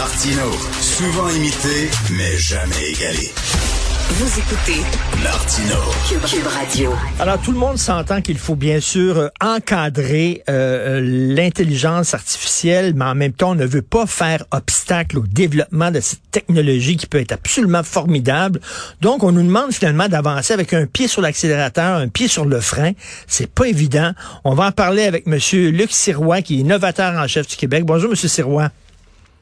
Martino, souvent imité, mais jamais égalé. Vous écoutez Martino. Cube, Radio. Alors, tout le monde s'entend qu'il faut bien sûr euh, encadrer euh, euh, l'intelligence artificielle, mais en même temps, on ne veut pas faire obstacle au développement de cette technologie qui peut être absolument formidable. Donc, on nous demande finalement d'avancer avec un pied sur l'accélérateur, un pied sur le frein. C'est pas évident. On va en parler avec Monsieur Luc Sirois, qui est innovateur en chef du Québec. Bonjour, Monsieur Sirois.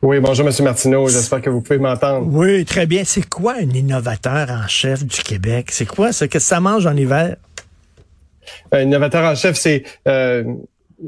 Oui, bonjour, M. Martineau. J'espère que vous pouvez m'entendre. Oui, très bien. C'est quoi un innovateur en chef du Québec? C'est quoi? Qu'est-ce que ça mange en hiver? Un innovateur en chef, c'est euh,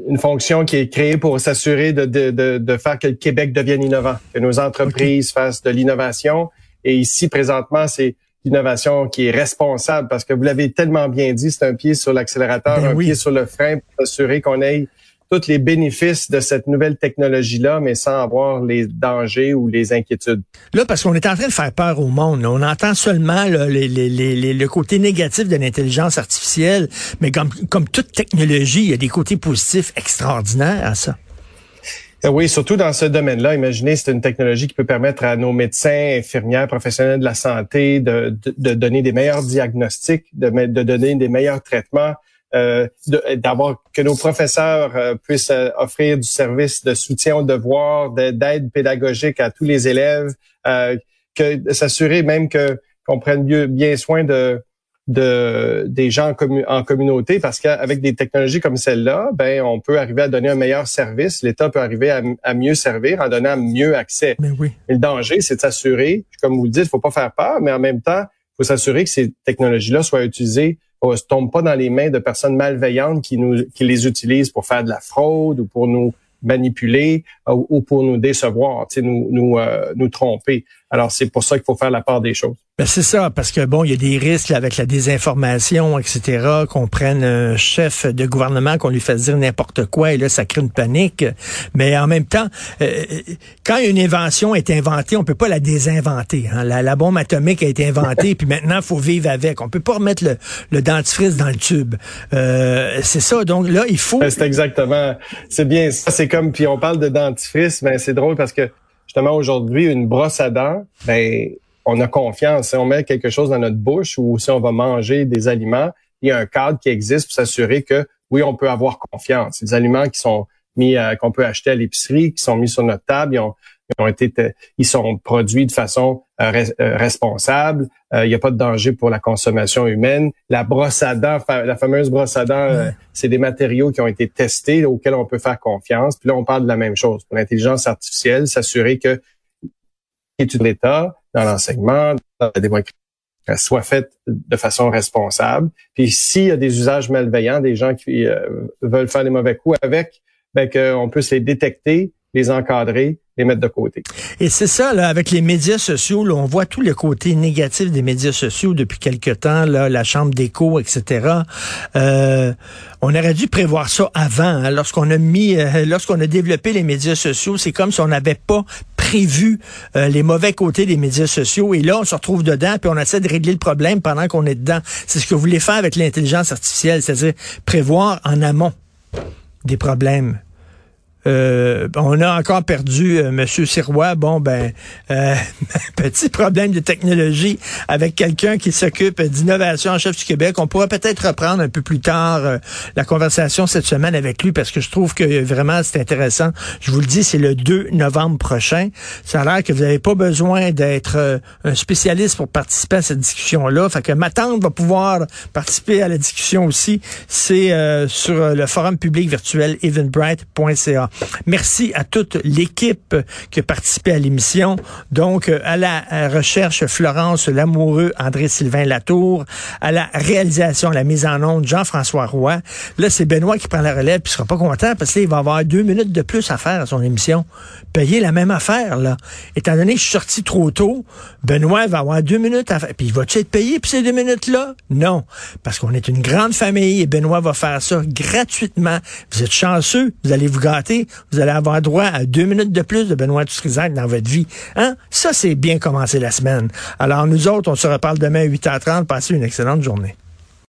une fonction qui est créée pour s'assurer de, de, de, faire que le Québec devienne innovant, que nos entreprises fassent de l'innovation. Et ici, présentement, c'est l'innovation qui est responsable parce que vous l'avez tellement bien dit, c'est un pied sur l'accélérateur, Ben un oui. pied sur le frein pour s'assurer qu'on ait tous les bénéfices de cette nouvelle technologie-là, mais sans avoir les dangers ou les inquiétudes. Là, parce qu'on est en train de faire peur au monde. là. On entend seulement là, les- les- le côté négatif de l'intelligence artificielle, mais comme, comme toute technologie, il y a des côtés positifs extraordinaires à ça. Euh, Oui, surtout dans ce domaine-là. Imaginez, c'est une technologie qui peut permettre à nos médecins, infirmières, professionnels de la santé de, de, de donner des meilleurs diagnostics, de, de donner des meilleurs traitements, d'avoir que nos professeurs euh, puissent euh, offrir du service de soutien aux devoirs, de- d'aide pédagogique à tous les élèves, euh, que s'assurer même que qu'on prenne mieux- bien soin de de des gens en, commu- en communauté parce qu'avec des technologies comme celle-là, ben on peut arriver à donner un meilleur service. L'État peut arriver à, à mieux servir en donnant mieux accès. Mais oui. Le danger, c'est de s'assurer, comme vous le dites, faut pas faire peur, mais en même temps, faut s'assurer que ces technologies-là soient utilisées, ne tombent pas dans les mains de personnes malveillantes qui nous qui les utilisent pour faire de la fraude ou pour nous manipuler ou, ou pour nous décevoir, nous nous euh, nous tromper. Alors c'est pour ça qu'il faut faire la part des choses. Ben, c'est ça, parce que bon, il y a des risques avec la désinformation, etc., qu'on prenne un chef de gouvernement, qu'on lui fasse dire n'importe quoi, et là, ça crée une panique. Mais en même temps, euh, quand une invention est inventée, on peut pas la désinventer. hein. La, la bombe atomique a été inventée, puis maintenant, il faut vivre avec. On peut pas remettre le, le dentifrice dans le tube. Euh, c'est ça, donc là, il faut... Ben, C'est exactement, c'est bien ça. C'est comme, puis on parle de dentifrice, mais c'est drôle parce que justement aujourd'hui, une brosse à dents, ben on a confiance. Si on met quelque chose dans notre bouche ou si on va manger des aliments, il y a un cadre qui existe pour s'assurer que oui, on peut avoir confiance. Des aliments qui sont mis, à- qu'on peut acheter à l'épicerie, qui sont mis sur notre table, ils ont, ils ont été, ils sont produits de façon euh, res- euh, responsable. Euh, il n'y a pas de danger pour la consommation humaine. La brosse à dents, la fameuse brosse à dents, euh, c'est des matériaux qui ont été testés auxquels on peut faire confiance. Puis là, on parle de la même chose pour l'intelligence artificielle, s'assurer que l'étude de l'État, dans l'enseignement, dans la démocratie, soit faite de façon responsable. Puis s'il y a des usages malveillants, des gens qui euh, veulent faire des mauvais coups avec, ben qu'on puisse les détecter, les encadrer, les mettre de côté. Et c'est ça, là, avec les médias sociaux, là, on voit tout le côté négatif des médias sociaux depuis quelque temps, là, la chambre d'écho, etc. Euh, on aurait dû prévoir ça avant, hein, lorsqu'on a mis, euh, lorsqu'on a développé les médias sociaux, c'est comme si on n'avait pas prévu euh, les mauvais côtés des médias sociaux. Et là, on se retrouve dedans, puis on essaie de régler le problème pendant qu'on est dedans. C'est ce que vous voulez faire avec l'intelligence artificielle, c'est-à-dire prévoir en amont des problèmes. Euh, on a encore perdu euh, Monsieur Sirois. Bon, ben, euh, petit problème de technologie avec quelqu'un qui s'occupe d'innovation en chef du Québec. On pourra peut-être reprendre un peu plus tard la conversation cette semaine avec lui parce que je trouve que vraiment c'est intéressant. Je vous le dis, c'est le 2 novembre prochain. Ça a l'air que vous n'avez pas besoin d'être un spécialiste pour participer à cette discussion-là. Fait que ma tante va pouvoir participer à la discussion aussi. C'est sur le forum public virtuel eventbrite.ca. Merci à toute l'équipe qui a participé à l'émission. Donc, euh, à la recherche, Florence Lamoureux, André-Sylvain Latour, à la réalisation, la mise en onde, Jean-François Roy. Là, c'est Benoît qui prend la relève, puis il sera pas content parce qu'il va avoir deux minutes de plus à faire à son émission. Payer la même affaire, là. Étant donné que je suis sorti trop tôt, Benoît va avoir deux minutes à faire. Puis il va-tu être payé pour ces deux minutes-là? Non. Parce qu'on est une grande famille et Benoît va faire ça gratuitement. Vous êtes chanceux, vous allez vous gâter, vous allez avoir droit à deux minutes de plus de Benoît Dutrisac dans votre vie. Hein? Ça, c'est bien commencer la semaine. Alors, nous autres, on se reparle demain à 8h30. Passez une excellente journée.